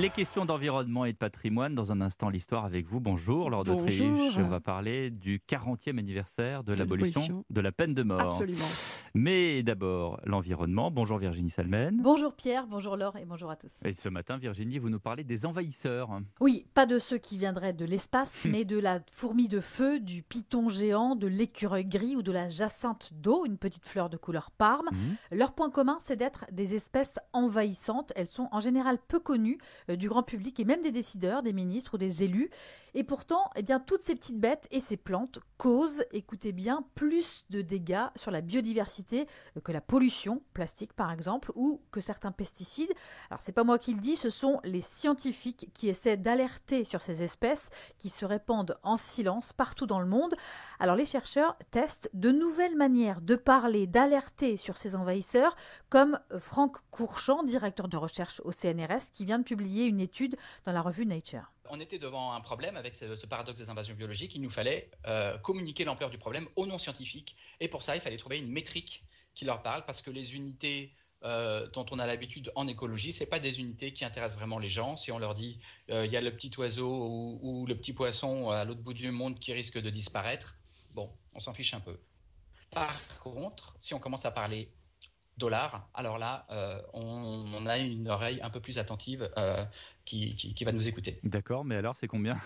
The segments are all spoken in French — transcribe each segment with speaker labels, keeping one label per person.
Speaker 1: Les questions d'environnement et de patrimoine, dans un instant l'histoire avec vous. Bonjour, Lord
Speaker 2: Bonjour.
Speaker 1: d'Autriche. On va parler du 40e anniversaire de l'abolition
Speaker 2: l'abolition.
Speaker 1: de la peine de mort.
Speaker 2: Absolument.
Speaker 1: Mais d'abord, l'environnement. Bonjour Virginie Salmen.
Speaker 3: Bonjour Pierre, bonjour Laure et bonjour à tous.
Speaker 1: Et ce matin, Virginie, vous nous parlez des envahisseurs.
Speaker 3: Oui, pas de ceux qui viendraient de l'espace, mais de la fourmi de feu, du python géant, de l'écureuil gris ou de la jacinthe d'eau, une petite fleur de couleur parme.
Speaker 1: Mhm.
Speaker 3: Leur point commun, c'est d'être des espèces envahissantes. Elles sont en général peu connues du grand public et même des décideurs, des ministres ou des élus. Et pourtant, eh bien, toutes ces petites bêtes et ces plantes causent, écoutez bien, plus de dégâts sur la biodiversité euh, que la pollution, plastique par exemple, ou que certains pesticides. Alors, c'est pas moi qui le dis, ce sont les scientifiques qui essaient d'alerter sur ces espèces qui se répandent en silence partout dans le monde. Alors, les chercheurs testent de nouvelles manières de parler, d'alerter sur ces envahisseurs, comme Franck Courchamp, directeur de recherche au CNRS, qui vient de publier une étude dans la revue Nature.
Speaker 4: On était devant un problème avec ce, paradoxe des invasions biologiques. Il nous fallait euh, communiquer l'ampleur du problème aux non-scientifiques. Et pour ça, il fallait trouver une métrique qui leur parle, parce que les unités euh, dont on a l'habitude en écologie, c'est pas des unités qui intéressent vraiment les gens. Si on leur dit euh, il y a le petit oiseau ou le petit poisson à l'autre bout du monde qui risque de disparaître, bon, on s'en fiche un peu. Par contre, si on commence à parler alors là, euh, on, a une oreille un peu plus attentive euh, qui va nous écouter.
Speaker 1: D'accord, mais alors c'est combien?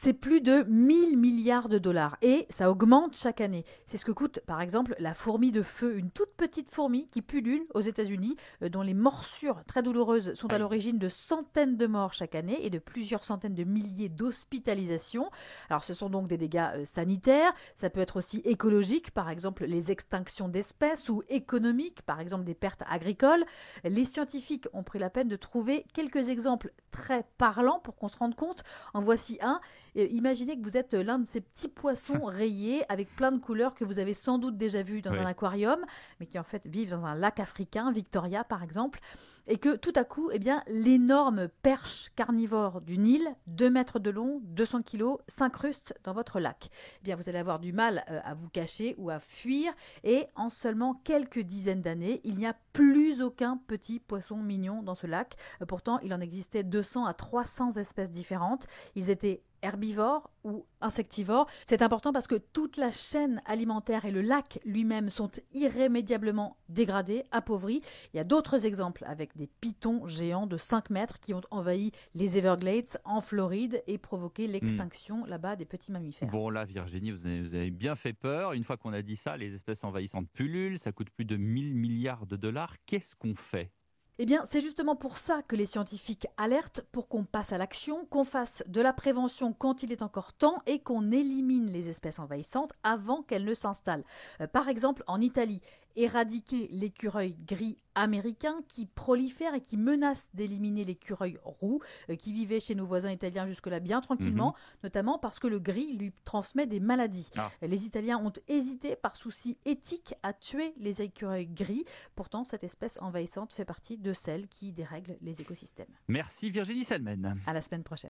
Speaker 3: C'est plus de 1000 milliards de dollars et ça augmente chaque année. C'est ce que coûte par exemple la fourmi de feu, une toute petite fourmi qui pullule aux États-Unis, euh, dont les morsures très douloureuses sont à l'origine de centaines de morts chaque année et de plusieurs centaines de milliers d'hospitalisations. Alors ce sont donc des dégâts euh, sanitaires, ça peut être aussi écologique, par exemple les extinctions d'espèces, ou économiques, par exemple des pertes agricoles. Les scientifiques ont pris la peine de trouver quelques exemples très parlants pour qu'on se rende compte. En voici un. Euh, imaginez que vous êtes l'un de ces petits poissons rayés avec plein de couleurs que vous avez sans doute déjà vus dans
Speaker 1: Oui.
Speaker 3: un aquarium, mais qui en fait vivent dans un lac africain, Victoria par exemple, et que tout à coup, eh bien, l'énorme perche carnivore du Nil, 2 mètres de long, 200 kilos, s'incruste dans votre lac. Eh bien, vous allez avoir du mal euh, à vous cacher ou à fuir, et en seulement quelques dizaines d'années, il n'y a plus aucun petit poisson mignon dans ce lac. Euh, Pourtant, il en existait 200 à 300 espèces différentes. Ils étaient herbivores ou insectivores. C'est important parce que toute la chaîne alimentaire et le lac lui-même sont irrémédiablement dégradés, appauvris. Il y a d'autres exemples avec des pythons géants de 5 mètres qui ont envahi les Everglades en Floride et provoqué l'extinction là-bas des petits mammifères.
Speaker 1: Bon là, Virginie, vous avez, vous avez bien fait peur. Une fois qu'on a dit ça, les espèces envahissantes pullulent, ça coûte plus de 1000 milliards de dollars. Qu'est-ce qu'on fait?
Speaker 3: Eh bien, c'est justement pour ça que les scientifiques alertent pour qu'on passe à l'action, qu'on fasse de la prévention quand il est encore temps et qu'on élimine les espèces envahissantes avant qu'elles ne s'installent. Euh, par exemple, en Italie, éradiquer l'écureuil gris américain qui prolifère et qui menace d'éliminer l'écureuil roux euh, qui vivait chez nos voisins italiens jusque-là bien tranquillement, notamment parce que le gris lui transmet des maladies.
Speaker 1: Ah.
Speaker 3: Les Italiens ont hésité par souci éthique à tuer les écureuils gris. Pourtant, cette espèce envahissante fait partie de celles qui dérèglent les écosystèmes.
Speaker 1: Merci Virginie Salmen.
Speaker 3: À la semaine prochaine.